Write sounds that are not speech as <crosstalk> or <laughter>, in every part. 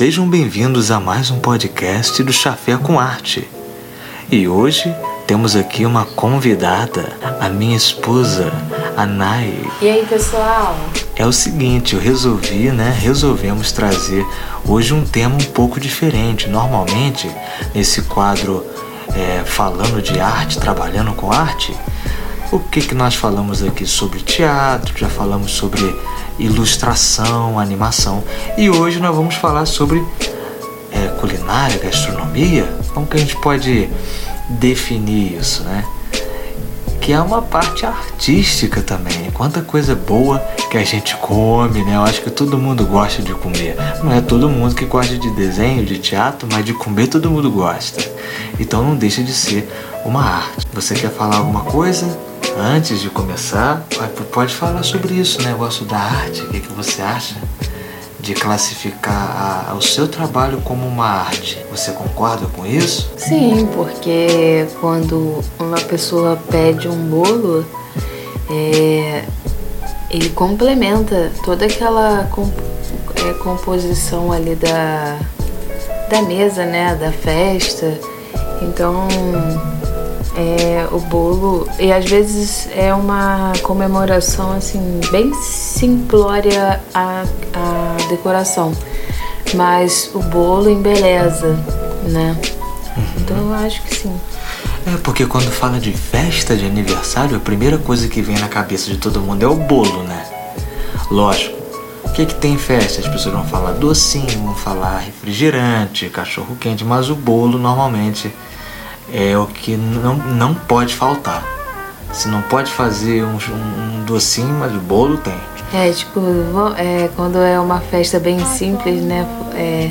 Sejam bem-vindos a mais um podcast do Chafé com Arte. E hoje temos aqui uma convidada, a minha esposa, a Nai. E aí, pessoal? É o seguinte, eu resolvi, né? Resolvemos trazer hoje um tema um pouco diferente. Normalmente, nesse quadro é, falando de arte, trabalhando com arte, o que, que nós falamos aqui sobre teatro, já falamos sobre ilustração, animação e hoje nós vamos falar sobre é, culinária, gastronomia. Como que a gente pode definir isso, né? Que é uma parte artística também. Quanta coisa boa que a gente come, né? Eu acho que todo mundo gosta de comer. Não é todo mundo que gosta de desenho, de teatro, mas de comer todo mundo gosta. Então não deixa de ser uma arte. Você quer falar alguma coisa? Antes de começar, pode falar sobre isso, né? negócio da arte. O que, que você acha de classificar a, o seu trabalho como uma arte? Você concorda com isso? Sim, porque quando uma pessoa pede um bolo, é, ele complementa toda aquela comp, é, composição ali da, da mesa, né? Da festa. Então é, o bolo e às vezes é uma comemoração assim bem simplória a, a decoração, mas o bolo embeleza, né? Uhum. Então eu acho que sim. É porque quando fala de festa de aniversário, a primeira coisa que vem na cabeça de todo mundo é o bolo, né? Lógico. O que, que tem em festa? As pessoas vão falar docinho, vão falar refrigerante, cachorro quente, mas o bolo normalmente é o que não, não pode faltar. Você não pode fazer um, um, docinho, mas o bolo tem. É, tipo, é, quando é uma festa bem simples, né? É,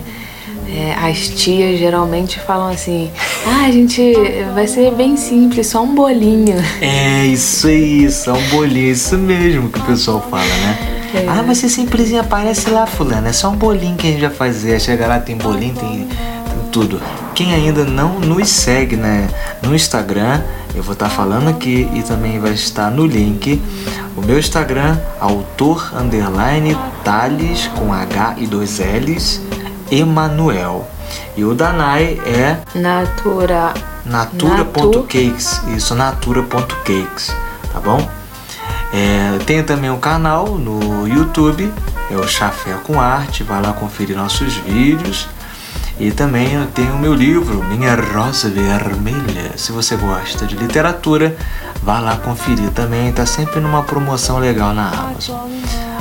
é, as tias geralmente falam assim: ah, a gente vai ser bem simples, só um bolinho. <laughs> É, isso aí, só um bolinho, isso mesmo que o pessoal fala, né? É. Ah, vai ser simplesinho, aparece lá, fulano, é só um bolinho que a gente vai fazer. Chega lá, tem bolinho, tem tudo. Quem ainda não nos segue né, no Instagram, eu vou estar tá falando aqui e também vai estar no link. O meu Instagram, autor underline Thales com H e dois L's, Emanuel. E o Danai é Natura. Natura.cakes. Isso, natura.cakes. Tá bom? É, tenho também um canal no YouTube, é o Chafé com Arte. Vai lá conferir nossos vídeos. E também eu tenho o meu livro, Minha Rosa Vermelha. Se você gosta de literatura, vá lá conferir também, está sempre numa promoção legal na Amazon.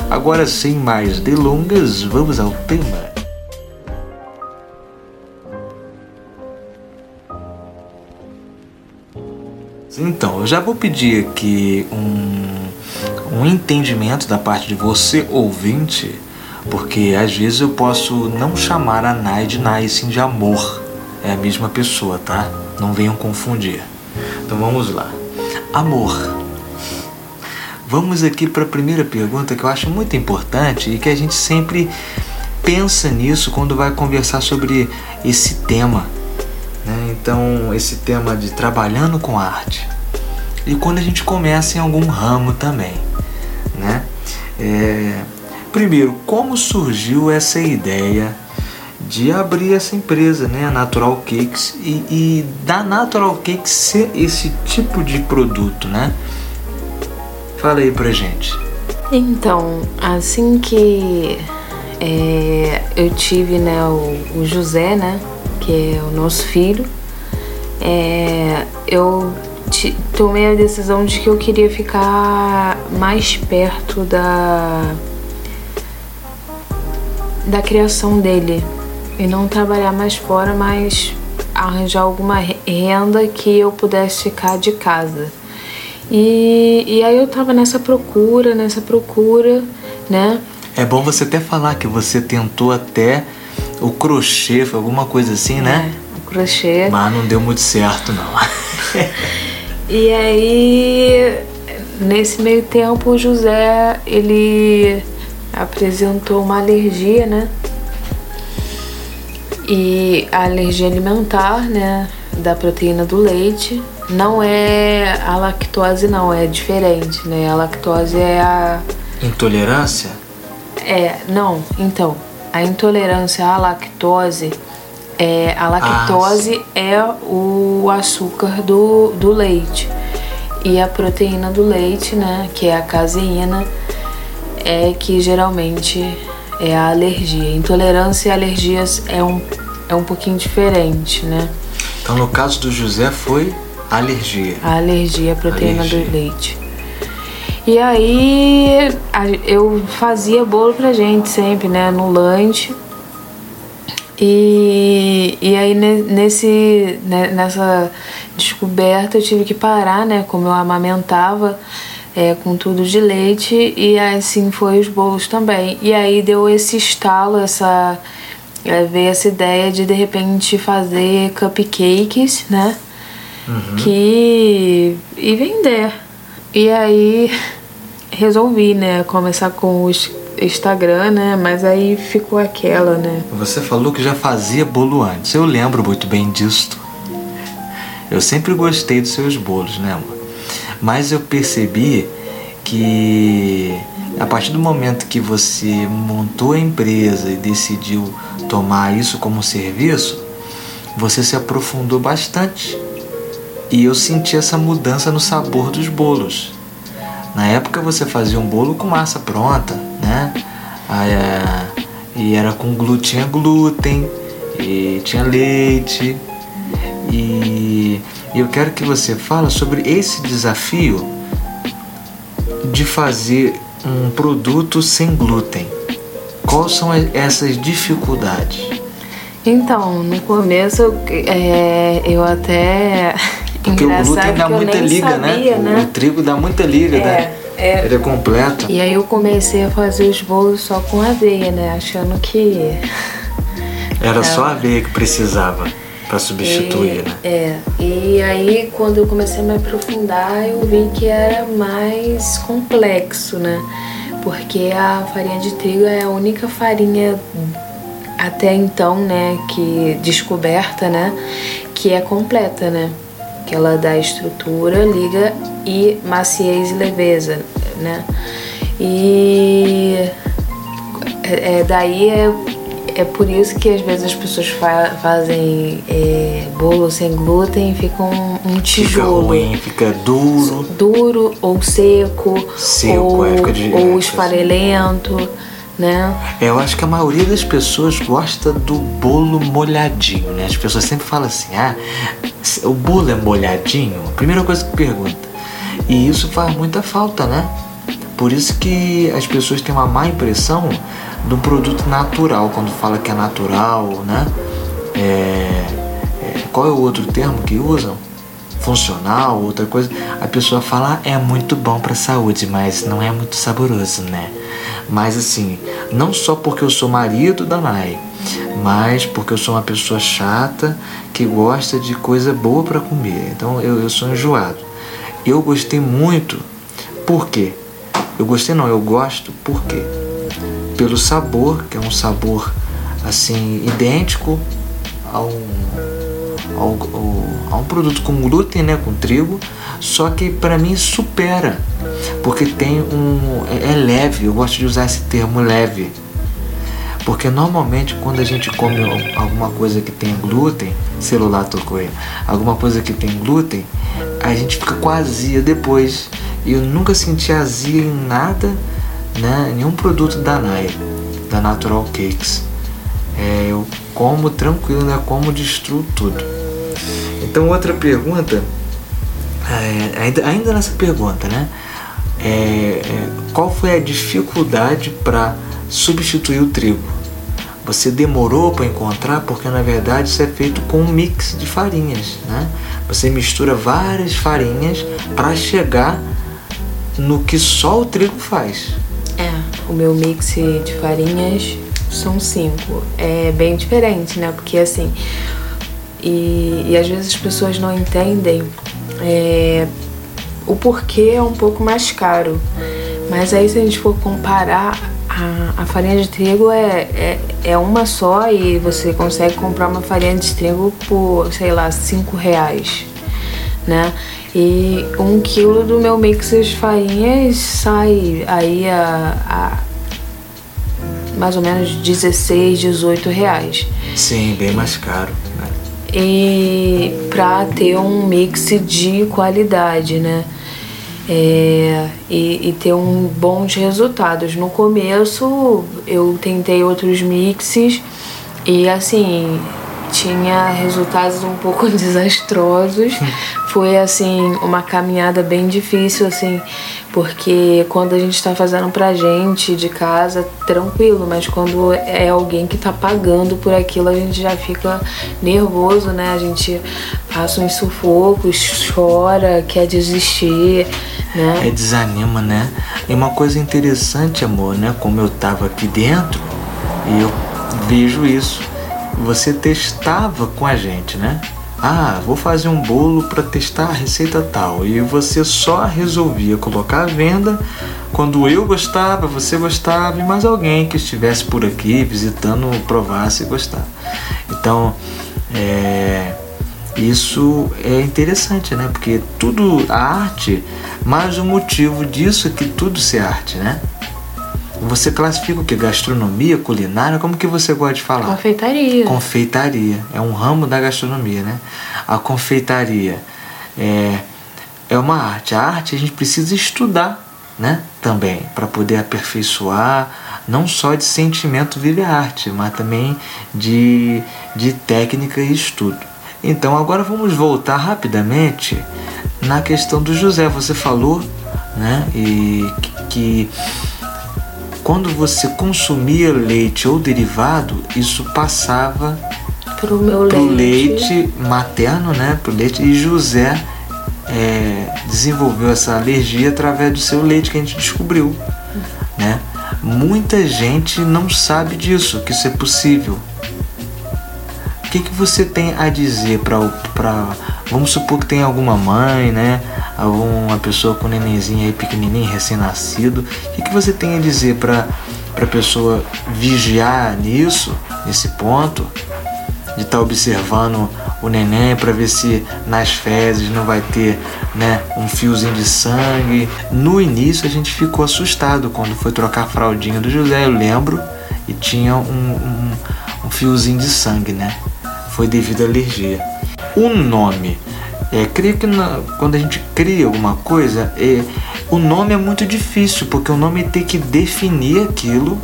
Agora, sem mais delongas, vamos ao tema. Então, eu já vou pedir aqui um, um entendimento da parte de você, ouvinte, porque às vezes eu posso não chamar a Nai de Nai, sim de amor. É a mesma pessoa, tá? Não venham confundir. Então vamos lá. Amor. Vamos aqui para a primeira pergunta que eu acho muito importante e que a gente sempre pensa nisso quando vai conversar sobre esse tema. Né? Então, esse tema de trabalhando com arte. E quando a gente começa em algum ramo também. Né? É, Primeiro, como surgiu essa ideia de abrir essa empresa, né, a Natural Cakes, e, e da Natural Cakes ser esse tipo de produto, né? Fala aí pra gente. Então, assim que é, eu tive né, o, o, José, né, que é o nosso filho, é, eu tomei a decisão de que eu queria ficar mais perto da da criação dele e não trabalhar mais fora, mas arranjar alguma renda que eu pudesse ficar de casa. E, e aí eu tava nessa procura, nessa procura, né? É bom você até falar que você tentou até o crochê, foi alguma coisa assim, né? É, o crochê. Mas não deu muito certo, não. <laughs> e aí, nesse meio tempo, o José, ele apresentou uma alergia, né? E a alergia alimentar, né? Da proteína do leite. Não é a lactose, não, é diferente, né? A lactose é a. Intolerância? É, não, então. a intolerância à lactose, é, a lactose ah, é o açúcar do, do leite. E a proteína do leite, né, que é a caseína, é que geralmente é a alergia. Intolerância e alergias é um, é um pouquinho diferente, né? Então, no caso do José, foi alergia. A alergia à proteína alergia. do leite. E aí eu fazia bolo pra gente sempre, né? No lanche. E, e aí nesse, né, nessa descoberta eu tive que parar, né? Como eu amamentava é, com tudo de leite e assim foi os bolos também. E aí deu esse estalo, essa é, veio essa ideia de de repente fazer cupcakes, né? Uhum. Que e vender. E aí resolvi, né, começar com o Instagram, né? Mas aí ficou aquela, né? Você falou que já fazia bolo antes. Eu lembro muito bem disso. Eu sempre gostei dos seus bolos, né, amor? Mas eu percebi que a partir do momento que você montou a empresa e decidiu tomar isso como serviço, você se aprofundou bastante. E eu senti essa mudança no sabor dos bolos. Na época você fazia um bolo com massa pronta, né? Aí, é, e era com glúten, tinha glúten, e tinha leite. E eu quero que você fale sobre esse desafio de fazer um produto sem glúten. Quais são essas dificuldades? Então, no começo é, eu até <laughs> porque o glúten dá muita liga, né? sabia, né? né? O, trigo dá muita liga, é, né? É. Ele é completo. E aí eu comecei a fazer os bolos só com aveia, né? Achando que. Era <laughs> só a aveia que precisava para substituir, e, né? É. E aí quando eu comecei a me aprofundar, eu vi que era mais complexo, né? Porque a farinha de trigo é a única farinha até então, né, que descoberta, né, que é completa, né? que ela dá estrutura, liga e maciez e leveza, né? E é, é, daí é, é por isso que às vezes as pessoas fa fazem é, bolo sem glúten e fica um, um tijolo. Fica ruim, fica duro. Duro ou seco. Seco, ou, é, fica de, ou esfarelento né? Eu acho que a maioria das pessoas gosta do bolo molhadinho, né? As pessoas sempre falam assim, ah, o bolo é molhadinho? Primeira coisa que pergunta. E isso faz muita falta, né? Por isso que as pessoas têm uma má impressão do produto natural, quando fala que é natural, né? É, é, qual é o outro termo que usam? Funcional, outra coisa. A pessoa fala, é muito bom para a saúde, mas não é muito saboroso, né? Mas assim, não só porque eu sou marido da Nai, mas porque eu sou uma pessoa chata que gosta de coisa boa para comer. Então eu, eu sou enjoado. Eu gostei muito, por quê? Eu gostei não, eu gosto, por quê? Pelo sabor, que é um sabor assim idêntico ao ao, ao, a um produto com glúten, né, com trigo, só que para mim supera, porque tem um é, é leve. Eu gosto de usar esse termo leve, porque normalmente quando a gente come alguma coisa que tem glúten, celular tocou aí, alguma coisa que tem glúten, a gente fica com azia depois. Eu nunca senti azia em nada, né? Nenhum produto da Nai, da Natural Cakes. É, eu como tranquilo, né? Como destruo tudo. Então, outra pergunta, é, ainda, ainda nessa pergunta, né? É, é, qual foi a dificuldade para substituir o trigo? Você demorou para encontrar porque na verdade isso é feito com um mix de farinhas, né? Você mistura várias farinhas para chegar no que só o trigo faz. O meu mix de farinhas são cinco. É bem diferente, né? Porque assim, e, e às vezes as pessoas não entendem é, o porquê é um pouco mais caro. Mas aí se a gente for comparar, a, a farinha de trigo é, é, é, uma só e você consegue comprar uma farinha de trigo por, sei lá, cinco reais, né? E um quilo do meu mix de farinhas sai aí a, a mais ou menos 16, 18 reais. Sim, bem mais caro. Né? E para ter um mix de qualidade, né? É, e, e, ter um bons resultados. No começo eu tentei outros mixes e assim tinha resultados um pouco <laughs> desastrosos. Foi assim uma caminhada bem difícil assim, porque quando a gente está fazendo pra gente de casa, tranquilo, mas quando é alguém que tá pagando por aquilo, a gente já fica nervoso, né? A gente passa uns sufocos, chora, quer desistir, né? É desanima, né? E uma coisa interessante, amor, né? Como eu tava aqui dentro, e eu vejo isso você testava com a gente, né? Ah, vou fazer um bolo para testar a receita tal. E você só resolvia colocar à venda quando eu gostava, você gostava e mais alguém que estivesse por aqui visitando provasse e gostar. Então, é, isso é interessante, né? Porque tudo a arte, mais o motivo disso é que tudo ser arte, né? Você classifica o que? Gastronomia, culinária? Como que você gosta de falar? Confeitaria. Confeitaria. É um ramo da gastronomia, né? A confeitaria é, é uma arte. A arte a gente precisa estudar, né? Também, para poder aperfeiçoar, não só de sentimento vive a arte, mas também de, de técnica e estudo. Então agora vamos voltar rapidamente na questão do José. Você falou, né? E que quando você consumia leite ou derivado, isso passava para o leite. leite materno, né? Pro leite e José é, desenvolveu essa alergia através do seu leite que a gente descobriu, né? Muita gente não sabe disso, que isso é possível. O que, que você tem a dizer para vamos supor que tem alguma mãe, né? alguma pessoa com nenenzinho aí pequenininho, recém-nascido, o que, que você tem a dizer para a pessoa vigiar nisso, nesse ponto, de estar tá observando o neném para ver se nas fezes não vai ter né, um fiozinho de sangue. No início a gente ficou assustado quando foi trocar a fraldinha do José, eu lembro, e tinha um, um, um fiozinho de sangue, né? Foi devido à alergia. O nome é, creio que na, quando a gente cria alguma coisa, é, o nome é muito difícil, porque o nome tem que definir aquilo,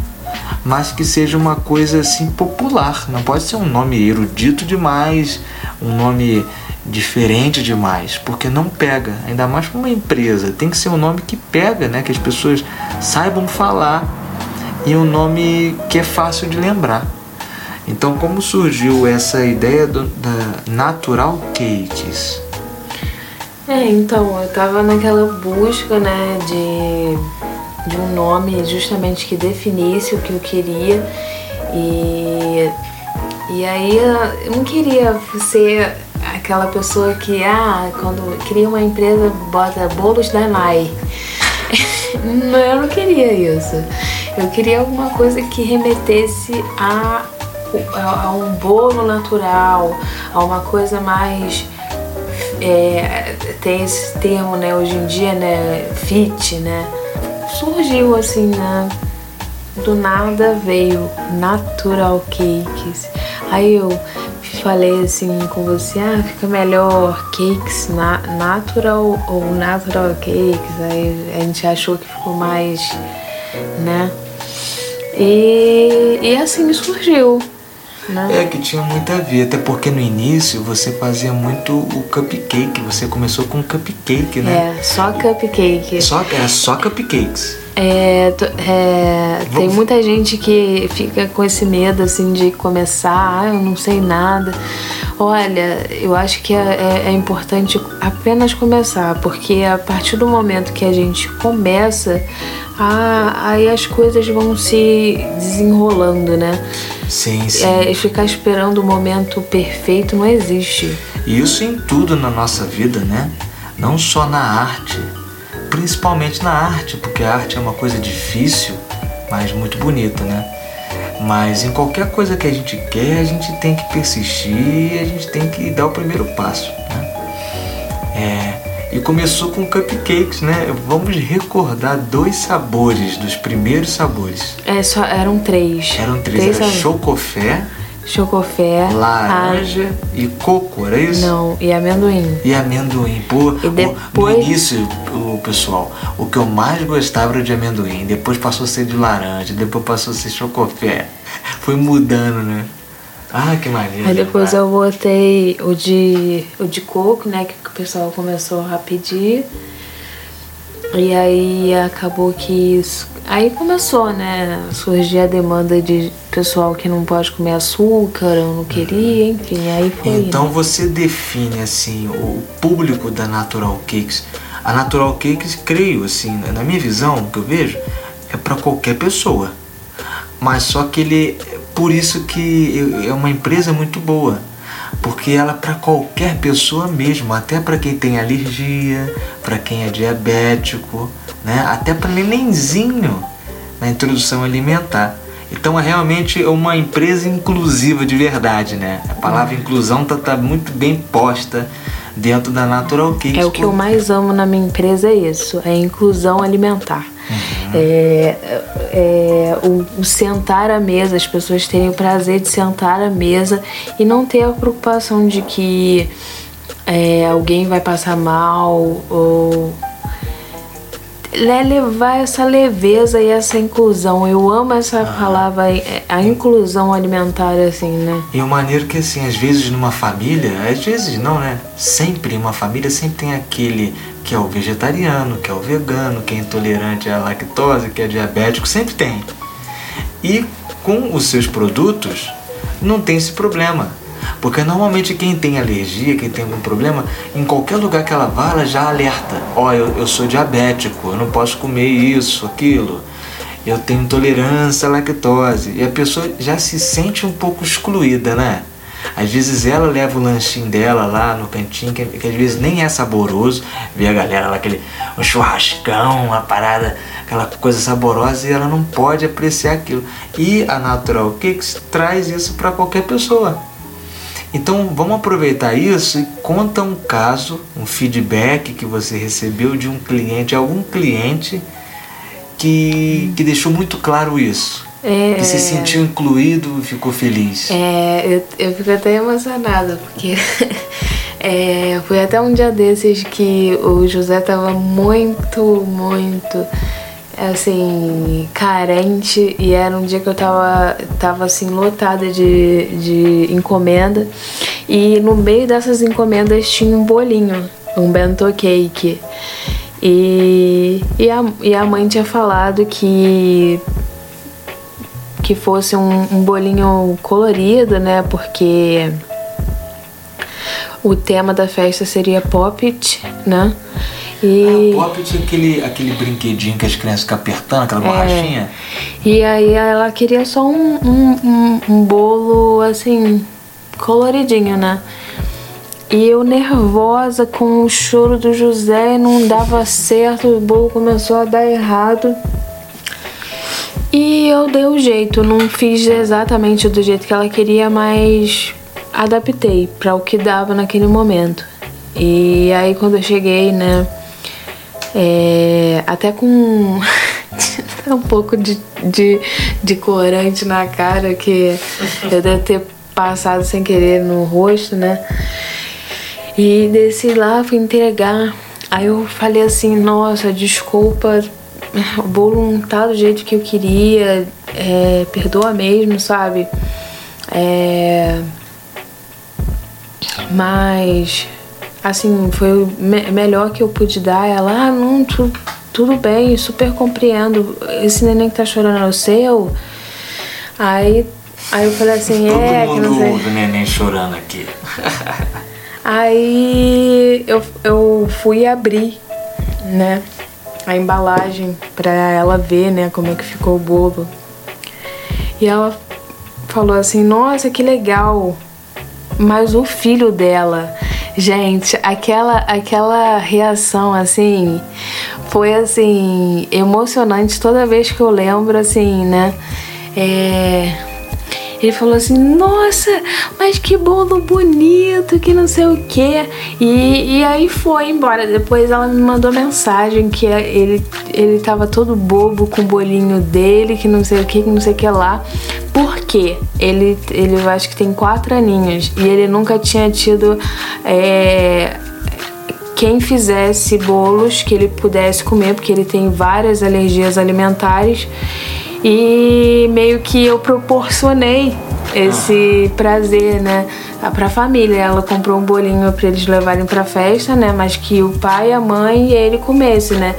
mas que seja uma coisa assim popular. Não pode ser um nome erudito demais, um nome diferente demais, porque não pega, ainda mais para uma empresa. Tem que ser um nome que pega, né? Que as pessoas saibam falar e um nome que é fácil de lembrar. Então, como surgiu essa ideia do, da Natural Cakes? É, então, eu tava naquela busca, né, de, de um nome justamente que definisse o que eu queria. E, e aí eu não queria ser aquela pessoa que, ah, quando cria uma empresa, bota bolos da Nai. <laughs> eu não queria isso. Eu queria alguma coisa que remetesse a, a, a um bolo natural, a uma coisa mais é, tem esse termo, né, hoje em dia, né, fit, né, surgiu assim, né, do nada veio Natural Cakes. Aí eu falei assim com você, ah, fica melhor cakes na, natural ou natural cakes. Aí a gente achou que ficou mais, né? E, e assim surgiu. Né? É que tinha muito a ver, até porque no início você fazia muito o cupcake, você começou com cupcake, né? É, só cupcake. Só, é só cupcakes. É, é, tem muita gente que fica com esse medo assim de começar, ah, eu não sei nada. Olha, eu acho que é, é, é importante apenas começar, porque a partir do momento que a gente começa, aí as coisas vão se desenrolando, né? Sim, sim. É, ficar esperando o momento perfeito não existe. Isso em tudo na nossa vida, né? Não só na arte, principalmente na arte, porque a arte é uma coisa difícil, mas muito bonita, né? Mas em qualquer coisa que a gente quer, a gente tem que persistir, a gente tem que dar o primeiro passo. Né? É, E começou com cupcakes, né? Vamos recordar dois sabores, dos primeiros sabores. É, só eram três. Eram três, três era chocofé, chocofé, laranja a... e coco, era isso? Não, e amendoim. E amendoim. Pô, e depois... no início, o pessoal, o que eu mais gostava era de amendoim, depois passou a ser de laranja, depois passou a ser chocofé. <laughs> Foi mudando, né? Ah, que maneiro. Aí depois eu botei o de, o de coco, né? Que o pessoal começou a pedir. E aí acabou que isso. Aí começou, né? Surgir a demanda de pessoal que não pode comer açúcar, eu não queria, enfim, aí foi. Então né? você define assim o público da Natural Cakes. A Natural Cakes, creio assim, na minha visão, o que eu vejo, é para qualquer pessoa. Mas só que ele por isso que é uma empresa muito boa, porque ela é para qualquer pessoa mesmo, até para quem tem alergia, para quem é diabético, né? até para nenenzinho na introdução alimentar. Então é realmente uma empresa inclusiva de verdade, né? A palavra inclusão tá, tá muito bem posta dentro da Natural Cakes. É o que eu mais amo na minha empresa é isso, é a inclusão alimentar. Uhum. É, é, o, o, sentar à mesa, as pessoas terem o prazer de sentar à mesa e não ter a preocupação de que é, alguém vai passar mal ou é levar essa leveza e essa inclusão. Eu amo essa ah. palavra, é, a inclusão alimentar, assim, né? E o maneiro que, assim, às vezes numa família, às vezes não, né? Sempre uma família sempre tem aquele que é o vegetariano, que é o vegano, que é intolerante à lactose, que é diabético, sempre tem. E com os seus produtos não tem esse problema. Porque normalmente quem tem alergia, quem tem algum problema, em qualquer lugar que ela vá, ela já alerta. Ó, oh, eu, eu sou diabético, eu não posso comer isso, aquilo. Eu tenho intolerância à lactose. E a pessoa já se sente um pouco excluída, né? Às vezes ela leva o lanchinho dela lá no cantinho, que, que às vezes nem é saboroso. Vê a galera lá, aquele um churrascão, uma parada, aquela coisa saborosa e ela não pode apreciar aquilo. E a Natural Cakes traz isso para qualquer pessoa. Então vamos aproveitar isso e conta um caso, um feedback que você recebeu de um cliente, algum cliente que, que deixou muito claro isso. É, que se sentiu incluído e ficou feliz. É, eu, eu fico até emocionada, porque <laughs> é, foi até um dia desses que o José tava muito, muito assim, carente e era um dia que eu tava, tava assim, lotada de, de encomenda e no meio dessas encomendas tinha um bolinho, um bento cake. E, e, a, e a mãe tinha falado que que fosse um, um bolinho colorido, né? Porque o tema da festa seria Poppet, né? E... Ah, Pop tinha aquele, aquele brinquedinho que as crianças ficam apertando, aquela é. borrachinha. E aí ela queria só um, um, um, um bolo assim, coloridinho, né? E eu nervosa com o choro do José, não dava certo, o bolo começou a dar errado. E eu dei o jeito, não fiz exatamente do jeito que ela queria, mas adaptei para o que dava naquele momento. E aí quando eu cheguei, né, é, até com <laughs> um pouco de, de, de corante na cara que eu devo ter passado sem querer no rosto, né? E desci lá, fui entregar. Aí eu falei assim, nossa, desculpa, o bolo não tá do jeito que eu queria, é, perdoa mesmo, sabe? É, mas assim, foi o me melhor que eu pude dar. Ela, ah, não, tu, tudo bem, super compreendo. Esse neném que tá chorando é o seu. Aí, aí eu falei assim, Todo é, mundo que não sei. ouve o neném chorando aqui. <laughs> aí eu, eu fui abrir, né, a embalagem pra ela ver, né, como é que ficou o bolo. E ela falou assim, nossa, que legal. Mas o filho dela Gente, aquela, aquela reação assim foi assim emocionante toda vez que eu lembro assim, né? É, Ele falou assim: Nossa, mas que bolo bonito, que não sei o que. E, e aí foi embora. Depois ela me mandou mensagem que ele, ele tava todo bobo com o bolinho dele, que não sei o que, que não sei o que lá. Porque ele, ele acho que tem quatro aninhos e ele nunca tinha tido. É, quem fizesse bolos que ele pudesse comer, porque ele tem várias alergias alimentares. E meio que eu proporcionei esse prazer, né, pra família. Ela comprou um bolinho para eles levarem pra festa, né, mas que o pai, a mãe e ele comessem, né.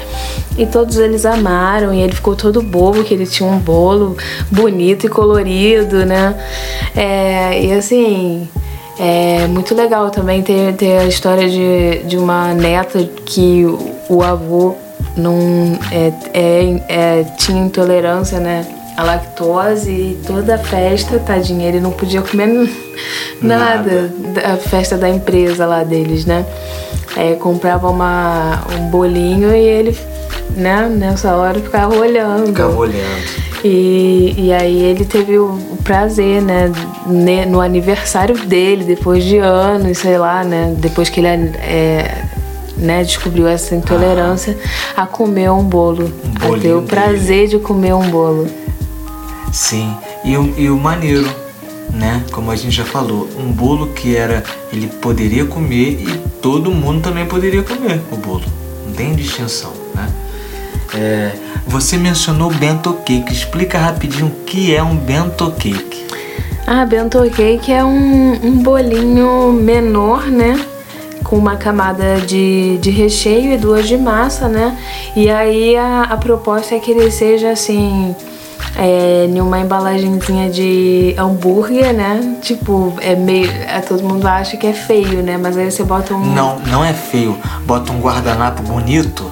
E todos eles amaram e ele ficou todo bobo que ele tinha um bolo bonito e colorido, né. É, e assim, é muito legal também ter, ter a história de, de uma neta que o, avô não é, é, é, tinha intolerância, né? A lactose e toda a festa, tadinha, ele não podia comer <laughs> nada, nada. da festa da empresa lá deles, né? É, comprava uma, um bolinho e ele, né, nessa hora ficava olhando. Ficava olhando. E, e aí ele teve o, o prazer, né, no aniversário dele, depois de anos, sei lá, né, depois que ele é, né, descobriu essa intolerância, ah, a comer um bolo. Um a ter o prazer dele. de comer um bolo. Sim, e o, e o maneiro, né, como a gente já falou, um bolo que era, ele poderia comer e todo mundo também poderia comer o bolo. Não tem distinção, né? É, você mencionou bento cake. Explica rapidinho o que é um bento cake. Ah, bento cake é um, um bolinho menor, né? Com uma camada de, de recheio e duas de massa, né? E aí a, a proposta é que ele seja assim. É, em uma embalagenzinha de hambúrguer, né? Tipo, é meio. É, todo mundo acha que é feio, né? Mas aí você bota um. Não, não é feio. Bota um guardanapo bonito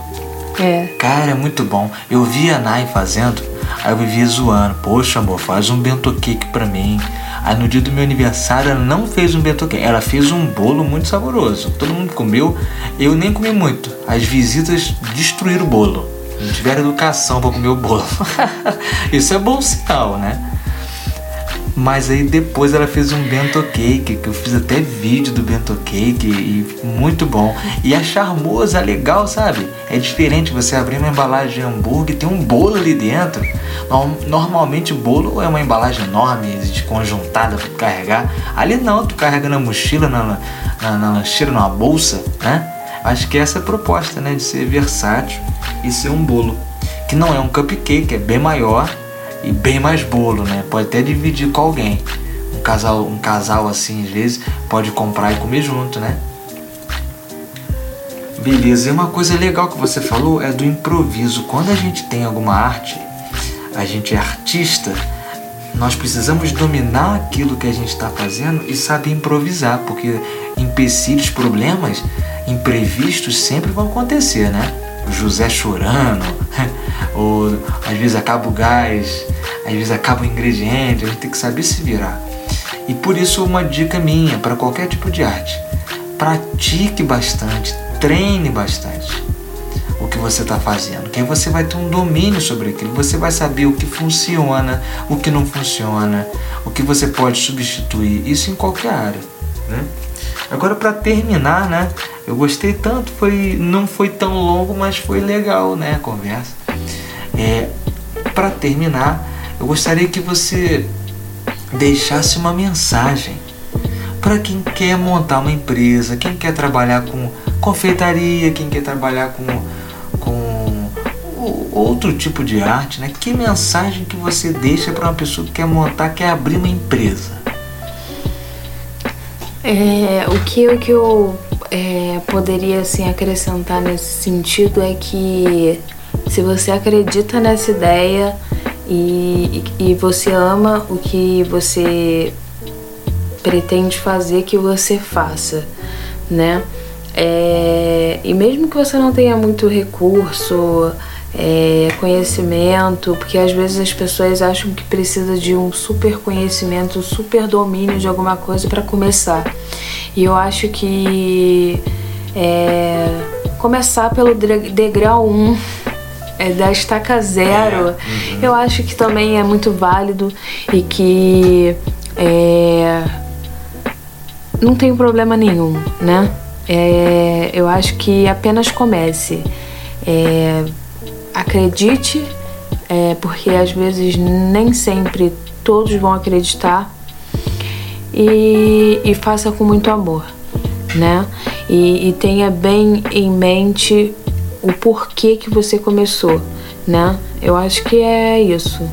é. Cara, é muito bom. Eu vi a Nai fazendo, aí eu vivia zoando. Poxa, amor, faz um bento cake pra mim. Aí no dia do meu aniversário ela não fez um bento cake, ela fez um bolo muito saboroso. Todo mundo comeu, eu nem comi muito. As visitas destruíram o bolo. Não tiveram educação para comer o bolo. <laughs> Isso é bom sinal, né? Mas aí depois ela fez um bento cake, que eu fiz até vídeo do bento cake e muito bom. E é charmoso, é legal, sabe? É diferente você abrir uma embalagem de hambúrguer e tem um bolo ali dentro. Normalmente bolo é uma embalagem enorme, desconjuntada para carregar. Ali não, tu carrega na mochila, na, na, na lancheira, numa bolsa, né? Acho que essa é a proposta, né? De ser versátil e ser um bolo. Que não é um cupcake, é bem maior e bem mais bolo, né? Pode até dividir com alguém. Um casal, um casal assim, às vezes, pode comprar e comer junto, né? Beleza, e uma coisa legal que você falou é do improviso. Quando a gente tem alguma arte, a gente é artista, nós precisamos dominar aquilo que a gente está fazendo e saber improvisar, porque empecilhos, problemas, imprevistos sempre vão acontecer, né? José chorando, <laughs> ou às vezes acaba o gás, às vezes acaba o ingrediente, a gente tem que saber se virar. E por isso uma dica minha para qualquer tipo de arte. Pratique bastante, treine bastante o que você está fazendo, que aí você vai ter um domínio sobre aquilo, você vai saber o que funciona, o que não funciona, o que você pode substituir, isso em qualquer área. Né? Agora para terminar, né? Eu gostei tanto, foi não foi tão longo, mas foi legal, né, a conversa. É, para terminar, eu gostaria que você deixasse uma mensagem para quem quer montar uma empresa, quem quer trabalhar com confeitaria, quem quer trabalhar com, com outro tipo de arte, né? Que mensagem que você deixa para uma pessoa que quer montar, quer abrir uma empresa? É, o que, o que eu é, poderia assim, acrescentar nesse sentido é que se você acredita nessa ideia e, e você ama o que você pretende fazer que você faça, né? É, e mesmo que você não tenha muito recurso, é, conhecimento, porque às vezes as pessoas acham que precisa de um super conhecimento, um super domínio de alguma coisa para começar. E eu acho que é, começar pelo degrau 1 um, é, da estaca zero, é. uhum. eu acho que também é muito válido e que é, não tem problema nenhum, né? É, eu acho que apenas comece. É, acredite, é, porque às vezes nem sempre todos vão acreditar e, e faça com muito amor, né? E, e tenha bem em mente o porquê que você começou, né? Eu acho que é isso.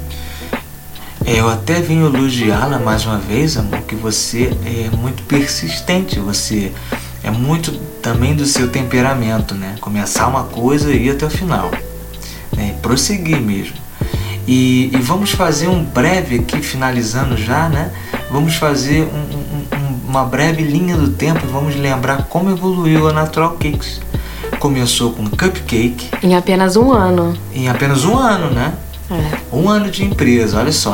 Eu até vim elogiá-la mais uma vez, amor, que você é muito persistente, você é muito também do seu temperamento, né? Começar uma coisa e ir até o final, né? prosseguir mesmo. E, e, vamos fazer um breve aqui, finalizando já, né? Vamos fazer um, um, uma breve linha do tempo e vamos lembrar como evoluiu a Natural Cakes. Começou com cupcake. Em apenas um ano. Em apenas um ano, né? É. Um ano de empresa, olha só.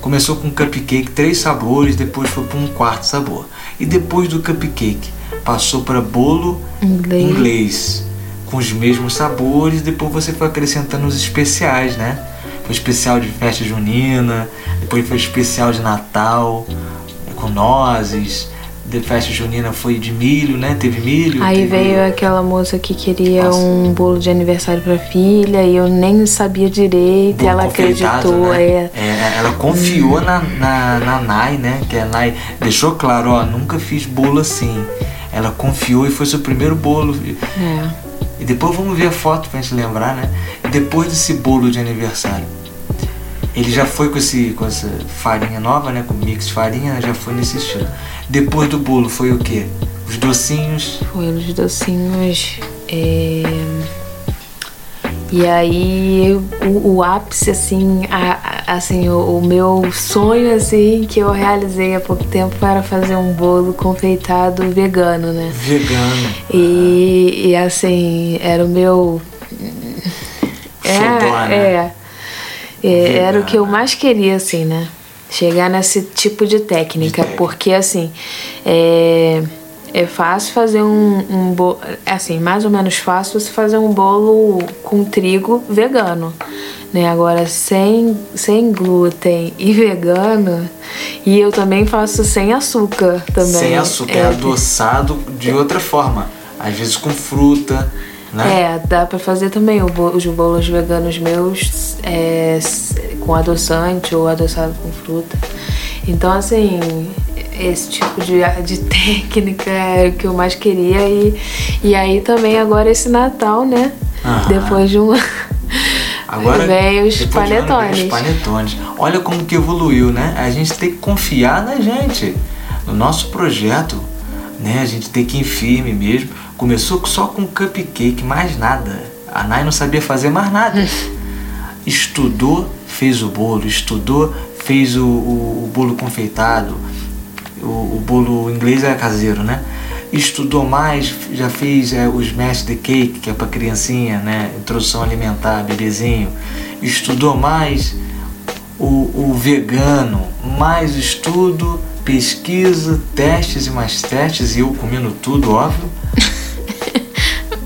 Começou com cupcake, três sabores, depois foi para um quarto sabor. E depois do cupcake, passou para bolo Inglês. inglês, com os mesmos sabores, depois você foi acrescentando os especiais, né? Foi especial de festa junina, depois foi especial de Natal, com nozes, de festa junina foi de milho, né? Teve milho. Aí teve... veio aquela moça que queria Nossa. um bolo de aniversário pra filha e eu nem sabia direito, ela acreditou, né? é. É, ela confiou na, na, na Nai, né? Que a Nai deixou claro, ó, nunca fiz bolo assim. Ela confiou e foi seu primeiro bolo. É. E depois vamos ver a foto pra gente lembrar, né? Depois desse bolo de aniversário, ele já foi com, esse, com essa farinha nova, né? Com mix de farinha, já foi nesse estilo. Depois do bolo foi o quê? Os docinhos. Foi os docinhos. é, E aí o, o ápice, assim, a- a- assim, o, o meu sonho assim que eu realizei há pouco tempo era fazer um bolo confeitado vegano, né? Vegano. E, e assim, era o meu. É, né? é, É, era o que eu mais queria, assim, né? Chegar nesse tipo de técnica. De. Porque, assim, é, é fácil fazer um, um bolo. Assim, mais ou menos fácil você fazer um bolo com trigo vegano. Né? Agora, sem, sem glúten e vegano. E eu também faço sem açúcar também. Sem açúcar, é adoçado de outra forma. Às vezes com fruta, né? É, dá pra fazer também os bolos veganos meus é, com adoçante ou adoçado com fruta. Então, assim, esse tipo de, de <laughs> técnica é o que eu mais queria. E, e aí também agora esse Natal, né? Aham. Depois de um. <laughs> Agora vem os de ano, panetones. Os panetones. Olha como que evoluiu, né? A gente tem que confiar na gente, no nosso projeto, né? A gente tem que ir firme mesmo. Começou só com cupcake, mais nada. A Nai não sabia fazer mais nada. <laughs> estudou, fez o bolo, estudou, fez o, o- o bolo confeitado. O, o bolo inglês é caseiro, né? Estudou mais, já fez é, os mashed cake, que é para criancinha, né? Introdução alimentar, bebezinho. Estudou mais o, o vegano, mais estudo, pesquisa, testes e mais testes, e eu comendo tudo, óbvio. <laughs>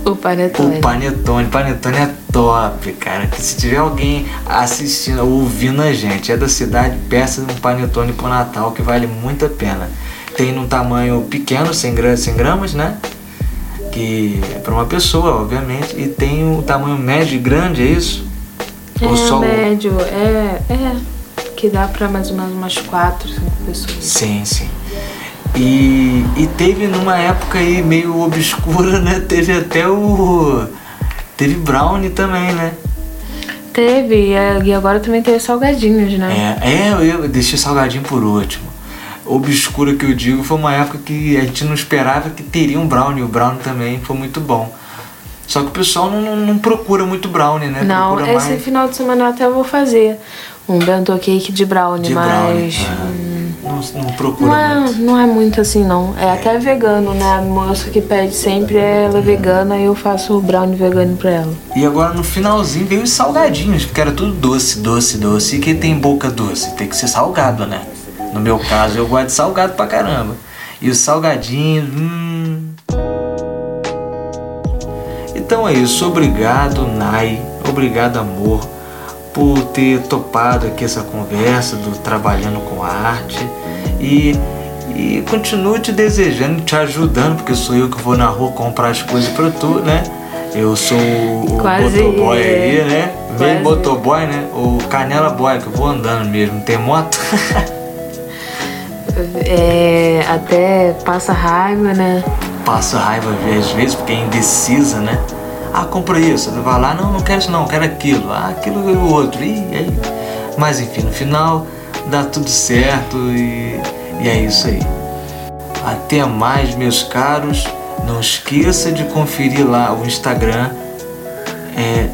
O panetone. O panetone, panetone é top, cara. Se tiver alguém assistindo, ouvindo a gente, é da cidade, peça um panetone pro Natal que vale muito a pena. Tem num tamanho pequeno, 100 gramas, 100 gramas né? Que é para uma pessoa, obviamente. E tem o tamanho médio e grande, é isso? É, Ou só o- médio, é, é. Que dá pra mais ou menos umas quatro, cinco pessoas. Sim, sim. E, e teve numa época aí meio obscura, né? <laughs> Teve até o. Teve brownie também, né? Teve, é, e agora também tem os salgadinhos, né? É, é eu, deixei salgadinho por último. Obscura que eu digo foi uma época que a gente não esperava que teria um brownie. O brownie também foi muito bom. Só que o pessoal não, não, procura muito brownie, né? Não, procura esse mais final de semana eu até vou fazer um bento cake de brownie, de brownie. mas Ah, hum, não, não procura não, é, muito. não é muito assim não. É até vegano, né? A moça que pede sempre ela é vegana e eu faço o brownie vegano pra ela. E agora no finalzinho veio os salgadinhos, porque era tudo doce, doce, doce. E quem tem boca doce? Tem que ser salgado, né? No meu caso, eu gosto de salgado pra caramba. E os salgadinhos, hum. Então é isso, obrigado, Nai. Obrigado, amor. Por ter topado aqui essa conversa do trabalhando com arte e, e continuo te desejando, te ajudando, porque sou eu que vou na rua comprar as coisas para tu, né? Eu sou o Quase, motoboy é. aí, né? Quase. Meio motoboy, né? O canela boy, que eu vou andando mesmo, tem moto. <laughs> É, até passa raiva, né? Passa raiva às vezes porque é indecisa, né? Ah, compra isso. Vai lá, não, não quero isso não, quero aquilo. Ah, aquilo e o outro. E aí. Mas enfim, no final dá tudo certo e, e é isso aí. Até mais, meus caros. Não esqueça de conferir lá o Instagram. É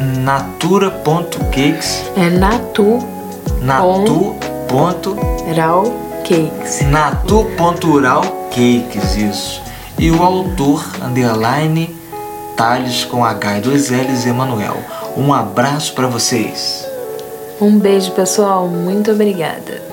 natura.cakes. É Natu Natu. Raw Cakes. Natu.uralcakes, isso. E o autor, underline, Com H e dois L's, Emanuel. Um abraço para vocês. Um beijo, pessoal. Muito obrigada.